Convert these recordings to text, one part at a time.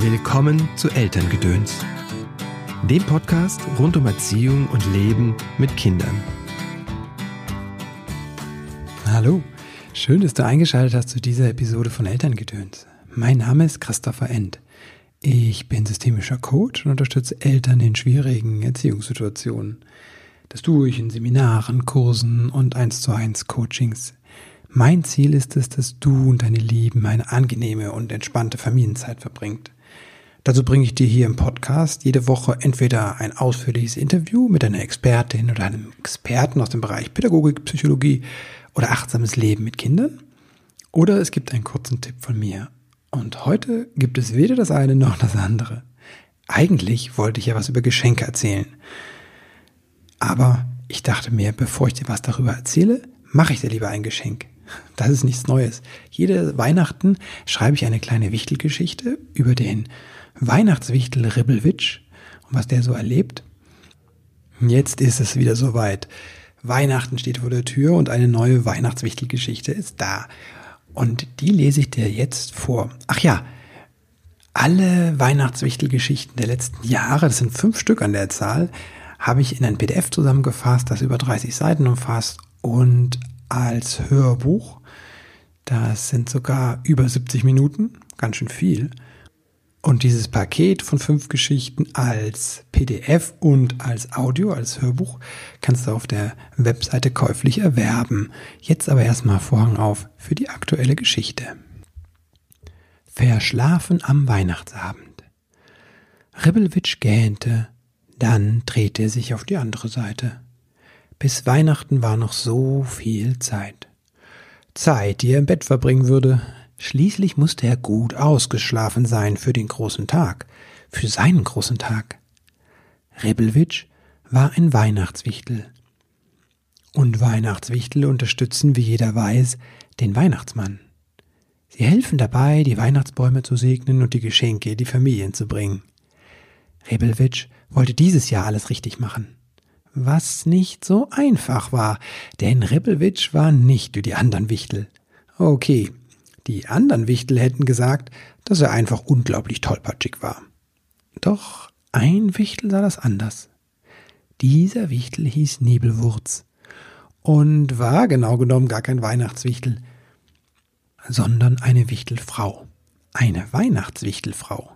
Willkommen zu Elterngedöns, dem Podcast rund um Erziehung und Leben mit Kindern. Hallo, schön, dass du eingeschaltet hast zu dieser Episode von Elterngedöns. Mein Name ist Christopher End. Ich bin systemischer Coach und unterstütze Eltern in schwierigen Erziehungssituationen. Das tue ich in Seminaren, Kursen und 1 zu 1 Coachings. Mein Ziel ist es, dass du und deine Lieben eine angenehme und entspannte Familienzeit verbringt. Dazu bringe ich dir hier im Podcast jede Woche entweder ein ausführliches Interview mit einer Expertin oder einem Experten aus dem Bereich Pädagogik, Psychologie oder achtsames Leben mit Kindern. Oder es gibt einen kurzen Tipp von mir. Und heute gibt es weder das eine noch das andere. Eigentlich wollte ich ja was über Geschenke erzählen. Aber ich dachte mir, bevor ich dir was darüber erzähle, mache ich dir lieber ein Geschenk. Das ist nichts Neues. Jede Weihnachten schreibe ich eine kleine Wichtelgeschichte über den Weihnachtswichtel Ribbelwitsch und was der so erlebt. Jetzt ist es wieder soweit. Weihnachten steht vor der Tür und eine neue Weihnachtswichtelgeschichte ist da. Und die lese ich dir jetzt vor. Ach ja, alle Weihnachtswichtelgeschichten der letzten Jahre, das sind fünf Stück an der Zahl, habe ich in ein PDF zusammengefasst, das über 30 Seiten umfasst und als Hörbuch. Das sind sogar über 70 Minuten, ganz schön viel. Und dieses Paket von fünf Geschichten als PDF und als Audio, als Hörbuch, kannst du auf der Webseite käuflich erwerben. Jetzt aber erstmal Vorhang auf für die aktuelle Geschichte. Verschlafen am Weihnachtsabend. Ribbelwitsch gähnte, dann drehte er sich auf die andere Seite. Bis Weihnachten war noch so viel Zeit. Zeit, die er im Bett verbringen würde, Schließlich musste er gut ausgeschlafen sein für den großen Tag, für seinen großen Tag. Rebelwitsch war ein Weihnachtswichtel. Und Weihnachtswichtel unterstützen, wie jeder weiß, den Weihnachtsmann. Sie helfen dabei, die Weihnachtsbäume zu segnen und die Geschenke die Familien zu bringen. Rebelwitsch wollte dieses Jahr alles richtig machen. Was nicht so einfach war, denn Rebelwitsch war nicht wie die anderen Wichtel. Okay, die anderen Wichtel hätten gesagt, dass er einfach unglaublich tollpatschig war. Doch ein Wichtel sah das anders. Dieser Wichtel hieß Nebelwurz und war genau genommen gar kein Weihnachtswichtel, sondern eine Wichtelfrau. Eine Weihnachtswichtelfrau.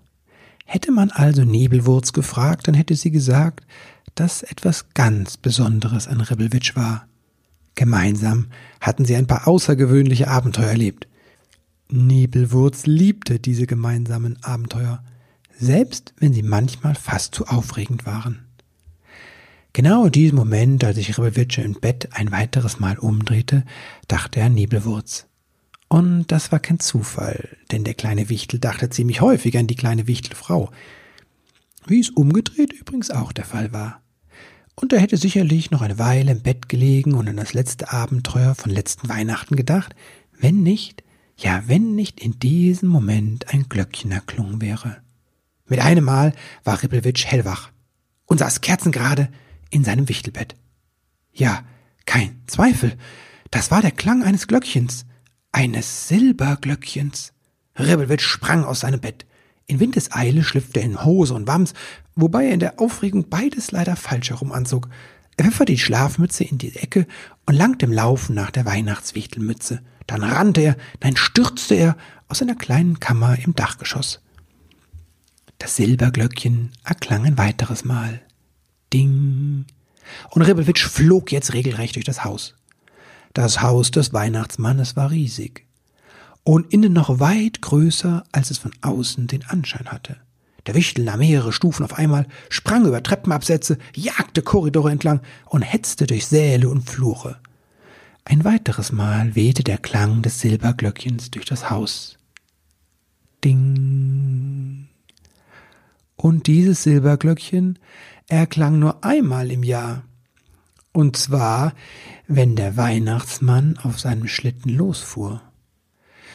Hätte man also Nebelwurz gefragt, dann hätte sie gesagt, dass etwas ganz Besonderes an Rebelwitsch war. Gemeinsam hatten sie ein paar außergewöhnliche Abenteuer erlebt. Nebelwurz liebte diese gemeinsamen Abenteuer, selbst wenn sie manchmal fast zu aufregend waren. Genau in diesem Moment, als sich Ribbelwitsche im Bett ein weiteres Mal umdrehte, dachte er Nebelwurz. Und das war kein Zufall, denn der kleine Wichtel dachte ziemlich häufig an die kleine Wichtelfrau, wie es umgedreht übrigens auch der Fall war. Und er hätte sicherlich noch eine Weile im Bett gelegen und an das letzte Abenteuer von letzten Weihnachten gedacht, wenn nicht ja, wenn nicht in diesem Moment ein Glöckchen erklungen wäre. Mit einem Mal war Rippelwitsch hellwach und saß kerzengerade in seinem Wichtelbett. Ja, kein Zweifel, das war der Klang eines Glöckchens, eines Silberglöckchens. Ribbelwitsch sprang aus seinem Bett. In Windeseile schlüpfte er in Hose und Wams, wobei er in der Aufregung beides leider falsch herum anzog. Er pfefferte die Schlafmütze in die Ecke und langte im Laufen nach der Weihnachtswichtelmütze. Dann rannte er, dann stürzte er aus seiner kleinen Kammer im Dachgeschoss. Das Silberglöckchen erklang ein weiteres Mal. Ding. Und Ribbelwitsch flog jetzt regelrecht durch das Haus. Das Haus des Weihnachtsmannes war riesig und innen noch weit größer, als es von außen den Anschein hatte. Der Wichtel nahm mehrere Stufen auf einmal, sprang über Treppenabsätze, jagte Korridore entlang und hetzte durch Säle und Flure. Ein weiteres Mal wehte der Klang des Silberglöckchens durch das Haus. Ding. Und dieses Silberglöckchen erklang nur einmal im Jahr. Und zwar, wenn der Weihnachtsmann auf seinem Schlitten losfuhr.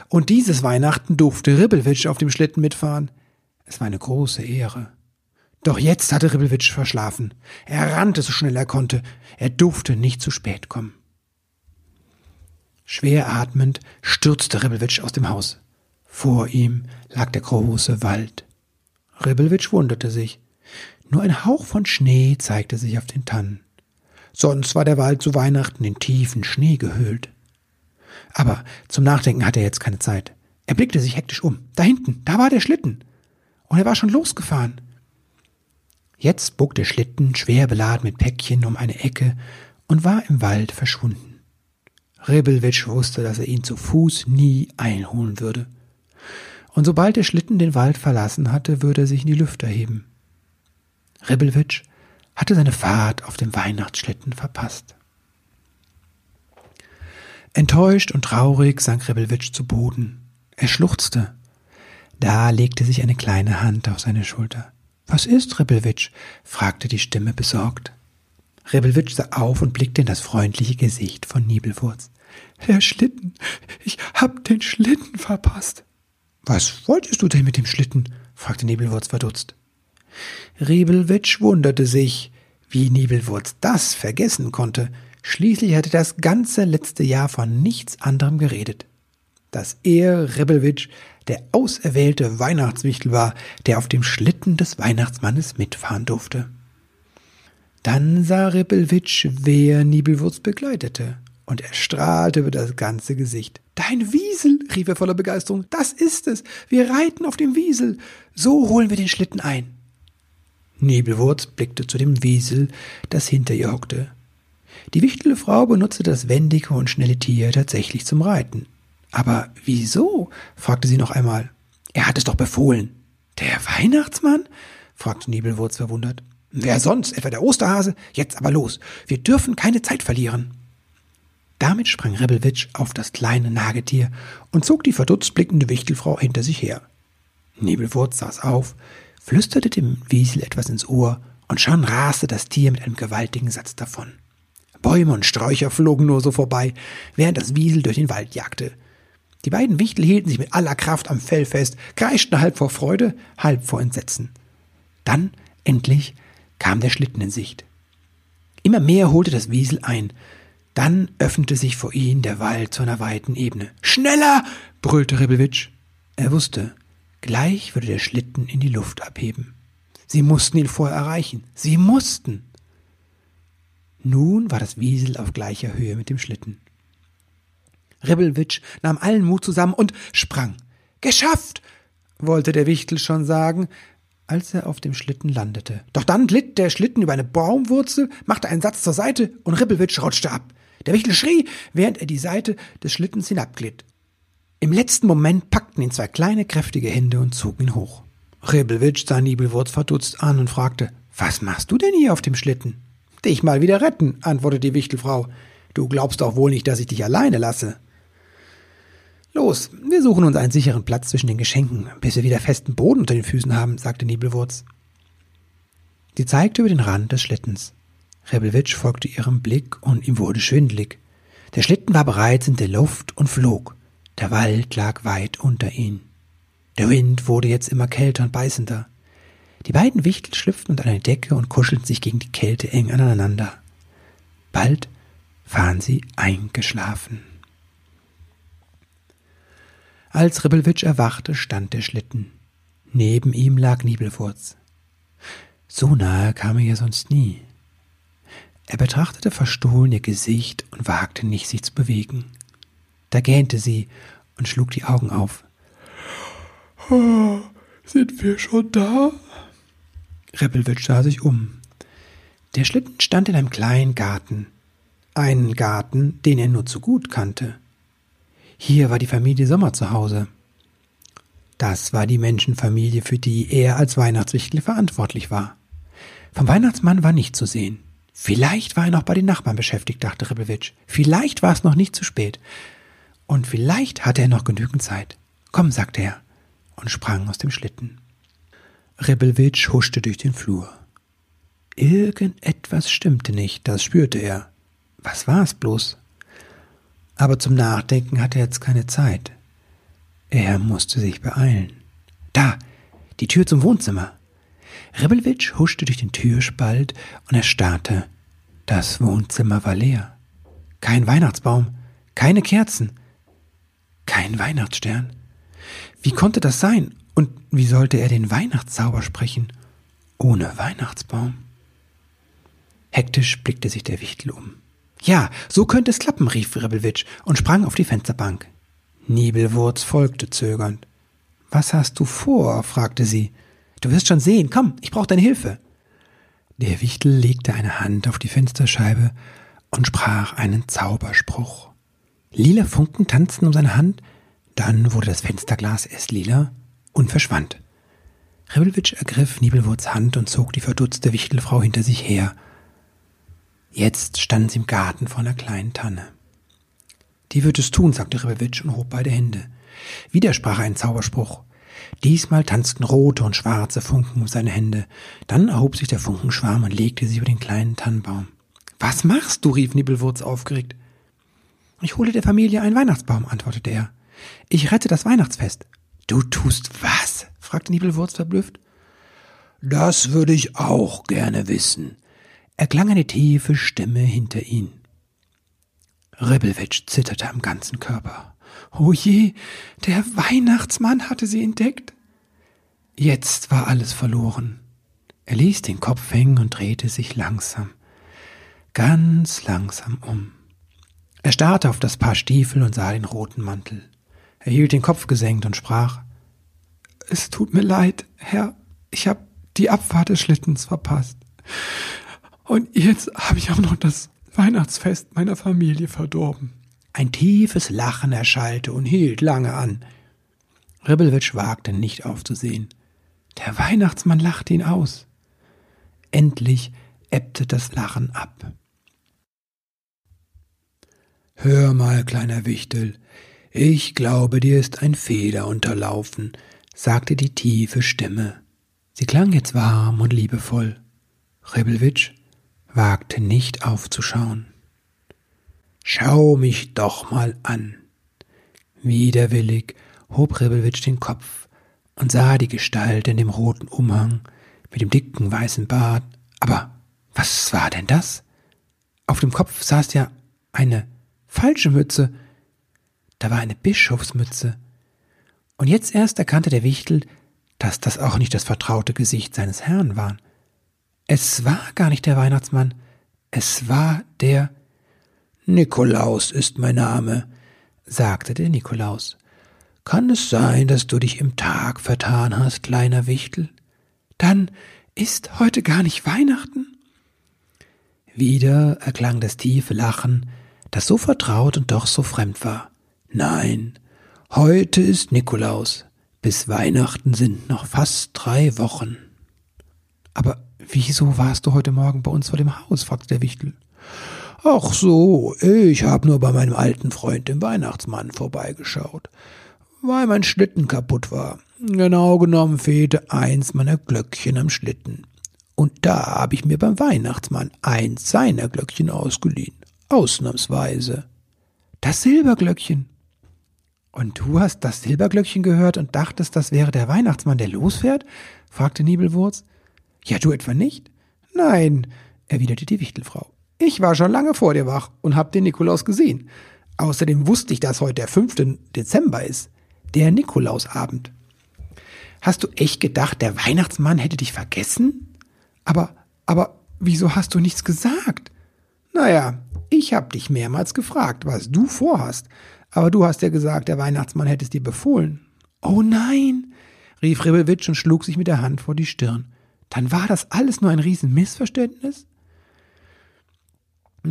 Und dieses Weihnachten durfte Ribbelwitsch auf dem Schlitten mitfahren. Es war eine große Ehre. Doch jetzt hatte Ribbelwitsch verschlafen. Er rannte so schnell er konnte. Er durfte nicht zu spät kommen. Schwer atmend stürzte Rebelwitsch aus dem Haus. Vor ihm lag der große Wald. Ribbelwitsch wunderte sich. Nur ein Hauch von Schnee zeigte sich auf den Tannen. Sonst war der Wald zu Weihnachten in tiefen Schnee gehüllt. Aber zum Nachdenken hatte er jetzt keine Zeit. Er blickte sich hektisch um. Da hinten, da war der Schlitten. Und er war schon losgefahren. Jetzt bog der Schlitten, schwer beladen mit Päckchen, um eine Ecke und war im Wald verschwunden. Ribbelwitsch wusste, dass er ihn zu Fuß nie einholen würde. Und sobald der Schlitten den Wald verlassen hatte, würde er sich in die Lüfte heben. Ribbelwitsch hatte seine Fahrt auf dem Weihnachtsschlitten verpasst. Enttäuscht und traurig sank Ribbelwitsch zu Boden. Er schluchzte. Da legte sich eine kleine Hand auf seine Schulter. Was ist, Ribbelwitsch? fragte die Stimme besorgt. Ribbelwitsch sah auf und blickte in das freundliche Gesicht von Nibelwurz. Der Schlitten. Ich hab den Schlitten verpasst. Was wolltest du denn mit dem Schlitten? fragte Nebelwurz verdutzt. Riebelwitsch wunderte sich, wie Nibelwurz das vergessen konnte. Schließlich hatte das ganze letzte Jahr von nichts anderem geredet. Dass er, Ribbelwitsch, der auserwählte Weihnachtswichtel war, der auf dem Schlitten des Weihnachtsmannes mitfahren durfte. Dann sah Ribbelwitsch, wer Nibelwurz begleitete, und er strahlte über das ganze Gesicht. Dein Wiesel, rief er voller Begeisterung, das ist es. Wir reiten auf dem Wiesel. So holen wir den Schlitten ein. Nebelwurz blickte zu dem Wiesel, das hinter ihr hockte. Die Wichtelfrau benutzte das wendige und schnelle Tier tatsächlich zum Reiten. Aber wieso? fragte sie noch einmal. Er hat es doch befohlen. Der Weihnachtsmann? fragte Nebelwurz verwundert. Wer sonst? Etwa der Osterhase? Jetzt aber los. Wir dürfen keine Zeit verlieren. Damit sprang Rebelwitsch auf das kleine Nagetier und zog die verdutzt blickende Wichtelfrau hinter sich her. Nebelwurz saß auf, flüsterte dem Wiesel etwas ins Ohr, und schon raste das Tier mit einem gewaltigen Satz davon. Bäume und Sträucher flogen nur so vorbei, während das Wiesel durch den Wald jagte. Die beiden Wichtel hielten sich mit aller Kraft am Fell fest, kreischten halb vor Freude, halb vor Entsetzen. Dann, endlich, kam der Schlitten in Sicht. Immer mehr holte das Wiesel ein. Dann öffnete sich vor ihnen der Wald zu einer weiten Ebene. Schneller! brüllte Rebelwitsch. Er wusste, Gleich würde der Schlitten in die Luft abheben. Sie mussten ihn vorher erreichen. Sie mussten. Nun war das Wiesel auf gleicher Höhe mit dem Schlitten. Ribbelwitsch nahm allen Mut zusammen und sprang. Geschafft! wollte der Wichtel schon sagen, als er auf dem Schlitten landete. Doch dann glitt der Schlitten über eine Baumwurzel, machte einen Satz zur Seite und Ribbelwitsch rutschte ab. Der Wichtel schrie, während er die Seite des Schlittens hinabglitt. Im letzten Moment packten ihn zwei kleine, kräftige Hände und zogen ihn hoch. Rebelwitsch sah Nibelwurz verdutzt an und fragte, was machst du denn hier auf dem Schlitten? Dich mal wieder retten, antwortete die Wichtelfrau. Du glaubst doch wohl nicht, dass ich dich alleine lasse. Los, wir suchen uns einen sicheren Platz zwischen den Geschenken, bis wir wieder festen Boden unter den Füßen haben, sagte Nibelwurz. Sie zeigte über den Rand des Schlittens. Rebelwitsch folgte ihrem Blick und ihm wurde schwindlig. Der Schlitten war bereits in der Luft und flog. Der Wald lag weit unter ihnen. Der Wind wurde jetzt immer kälter und beißender. Die beiden Wichtel schlüpften unter eine Decke und kuschelten sich gegen die Kälte eng aneinander. Bald waren sie eingeschlafen. Als Ribbelwitsch erwachte, stand der Schlitten. Neben ihm lag Nibelwurz. So nahe kam er ihr sonst nie. Er betrachtete verstohlen ihr Gesicht und wagte nicht, sich zu bewegen. Da gähnte sie und schlug die Augen auf. Oh, sind wir schon da? Rippelwitsch sah sich um. Der Schlitten stand in einem kleinen Garten. Einen Garten, den er nur zu gut kannte. Hier war die Familie Sommer zu Hause. Das war die Menschenfamilie, für die er als Weihnachtswichtel verantwortlich war. Vom Weihnachtsmann war nicht zu sehen. Vielleicht war er noch bei den Nachbarn beschäftigt, dachte Ribbelwitsch. Vielleicht war es noch nicht zu spät. Und vielleicht hatte er noch genügend Zeit. Komm, sagte er und sprang aus dem Schlitten. Rebelwitsch huschte durch den Flur. Irgendetwas stimmte nicht, das spürte er. Was war es bloß? Aber zum Nachdenken hatte er jetzt keine Zeit. Er musste sich beeilen. Da, die Tür zum Wohnzimmer. Rebelwitsch huschte durch den Türspalt und erstarrte. Das Wohnzimmer war leer. Kein Weihnachtsbaum, keine Kerzen, kein Weihnachtsstern. Wie konnte das sein? Und wie sollte er den Weihnachtszauber sprechen ohne Weihnachtsbaum? Hektisch blickte sich der Wichtel um. Ja, so könnte es klappen, rief Rebelwitsch und sprang auf die Fensterbank. Nibelwurz folgte zögernd. Was hast du vor? fragte sie. Du wirst schon sehen. Komm, ich brauche deine Hilfe. Der Wichtel legte eine Hand auf die Fensterscheibe und sprach einen Zauberspruch. Lila Funken tanzten um seine Hand, dann wurde das Fensterglas erst lila und verschwand. Rebelwitsch ergriff Nibelwurz Hand und zog die verdutzte Wichtelfrau hinter sich her. Jetzt stand sie im Garten vor einer kleinen Tanne. Die wird es tun, sagte Rebelwitsch und hob beide Hände. Wieder sprach er einen Zauberspruch. Diesmal tanzten rote und schwarze Funken um seine Hände. Dann erhob sich der Funkenschwarm und legte sie über den kleinen Tannenbaum. Was machst du? rief Nibelwurz aufgeregt. Ich hole der Familie einen Weihnachtsbaum, antwortete er. Ich rette das Weihnachtsfest. Du tust was? fragte Nibelwurz verblüfft. Das würde ich auch gerne wissen, erklang eine tiefe Stimme hinter ihn. Ribbelwitsch zitterte am ganzen Körper. Oh je, der Weihnachtsmann hatte sie entdeckt. Jetzt war alles verloren. Er ließ den Kopf hängen und drehte sich langsam, ganz langsam um. Er starrte auf das Paar Stiefel und sah den roten Mantel. Er hielt den Kopf gesenkt und sprach Es tut mir leid, Herr, ich habe die Abfahrt des Schlittens verpasst. Und jetzt habe ich auch noch das Weihnachtsfest meiner Familie verdorben. Ein tiefes Lachen erschallte und hielt lange an. Ribbelwitsch wagte nicht aufzusehen. Der Weihnachtsmann lachte ihn aus. Endlich ebbte das Lachen ab. Hör mal, kleiner Wichtel, ich glaube, dir ist ein Fehler unterlaufen, sagte die tiefe Stimme. Sie klang jetzt warm und liebevoll. Ribbelwitsch wagte nicht aufzuschauen. Schau mich doch mal an. Widerwillig hob Ribbelwitsch den Kopf und sah die Gestalt in dem roten Umhang mit dem dicken weißen Bart. Aber was war denn das? Auf dem Kopf saß ja eine falsche Mütze. Da war eine Bischofsmütze. Und jetzt erst erkannte der Wichtel, dass das auch nicht das vertraute Gesicht seines Herrn war. Es war gar nicht der Weihnachtsmann, es war der Nikolaus ist mein Name, sagte der Nikolaus. Kann es sein, dass du dich im Tag vertan hast, kleiner Wichtel? Dann ist heute gar nicht Weihnachten? Wieder erklang das tiefe Lachen, das so vertraut und doch so fremd war. Nein, heute ist Nikolaus. Bis Weihnachten sind noch fast drei Wochen. Aber Wieso warst du heute Morgen bei uns vor dem Haus? fragte der Wichtel. Ach so, ich habe nur bei meinem alten Freund dem Weihnachtsmann vorbeigeschaut, weil mein Schlitten kaputt war. Genau genommen fehlte eins meiner Glöckchen am Schlitten. Und da habe ich mir beim Weihnachtsmann eins seiner Glöckchen ausgeliehen. Ausnahmsweise. Das Silberglöckchen. Und du hast das Silberglöckchen gehört und dachtest, das wäre der Weihnachtsmann, der losfährt? fragte Nibelwurz. Ja, du etwa nicht? Nein, erwiderte die Wichtelfrau. Ich war schon lange vor dir wach und hab den Nikolaus gesehen. Außerdem wusste ich, dass heute der 5. Dezember ist, der Nikolausabend. Hast du echt gedacht, der Weihnachtsmann hätte dich vergessen? Aber, aber, wieso hast du nichts gesagt? Naja, ich hab dich mehrmals gefragt, was du vorhast, aber du hast ja gesagt, der Weihnachtsmann hätte es dir befohlen. Oh nein, rief Ribbelwitsch und schlug sich mit der Hand vor die Stirn. Dann war das alles nur ein Riesenmissverständnis?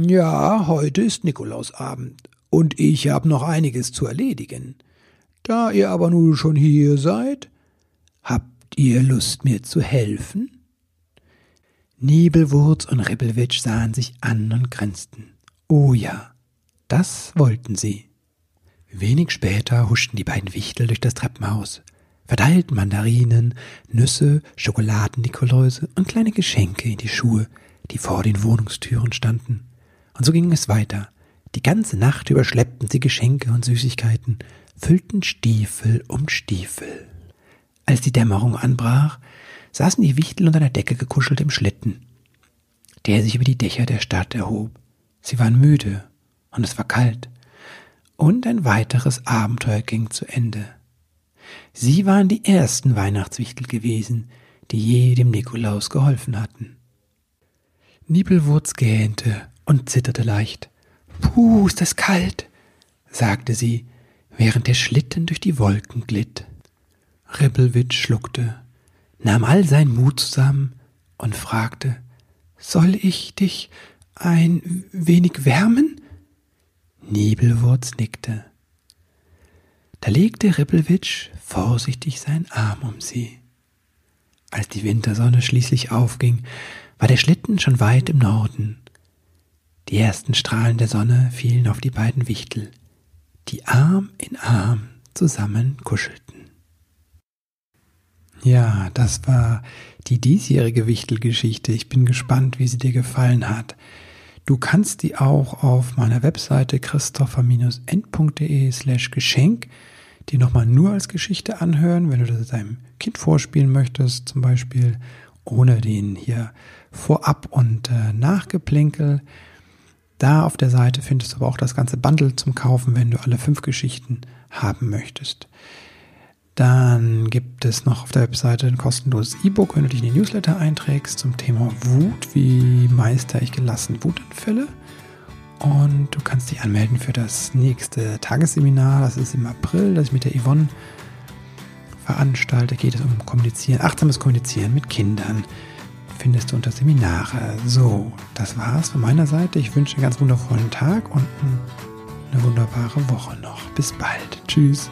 Ja, heute ist Nikolausabend und ich habe noch einiges zu erledigen. Da ihr aber nun schon hier seid, habt ihr Lust, mir zu helfen? Nibelwurz und Ribbelwitsch sahen sich an und grinsten. Oh ja, das wollten sie. Wenig später huschten die beiden Wichtel durch das Treppenhaus verteilten Mandarinen, Nüsse, Schokoladen-Nikoläuse und kleine Geschenke in die Schuhe, die vor den Wohnungstüren standen. Und so ging es weiter. Die ganze Nacht über schleppten sie Geschenke und Süßigkeiten, füllten Stiefel um Stiefel. Als die Dämmerung anbrach, saßen die Wichtel unter der Decke gekuschelt im Schlitten, der sich über die Dächer der Stadt erhob. Sie waren müde und es war kalt. Und ein weiteres Abenteuer ging zu Ende. Sie waren die ersten Weihnachtswichtel gewesen, die je dem Nikolaus geholfen hatten. Nibelwurz gähnte und zitterte leicht. Puh, ist das kalt, sagte sie, während der Schlitten durch die Wolken glitt. Ribbelwitsch schluckte, nahm all seinen Mut zusammen und fragte, soll ich dich ein wenig wärmen? Nibelwurz nickte. Da legte Rippelwitsch vorsichtig seinen Arm um sie. Als die Wintersonne schließlich aufging, war der Schlitten schon weit im Norden. Die ersten Strahlen der Sonne fielen auf die beiden Wichtel, die Arm in Arm zusammen kuschelten. Ja, das war die diesjährige Wichtelgeschichte. Ich bin gespannt, wie sie dir gefallen hat. Du kannst die auch auf meiner Webseite christopher-end.de slash Geschenk die nochmal nur als Geschichte anhören, wenn du das deinem Kind vorspielen möchtest, zum Beispiel ohne den hier Vorab- und äh, Nachgeplänkel. Da auf der Seite findest du aber auch das ganze Bundle zum Kaufen, wenn du alle fünf Geschichten haben möchtest. Dann gibt es noch auf der Webseite ein kostenloses E-Book, wenn du dich in die Newsletter einträgst zum Thema Wut. Wie meister ich gelassen Wutanfälle? Und du kannst dich anmelden für das nächste Tagesseminar. Das ist im April, das ich mit der Yvonne veranstalte. Geht es um Kommunizieren, achtsames Kommunizieren mit Kindern. Findest du unter Seminare. So, das war's von meiner Seite. Ich wünsche einen ganz wundervollen Tag und eine wunderbare Woche noch. Bis bald. Tschüss.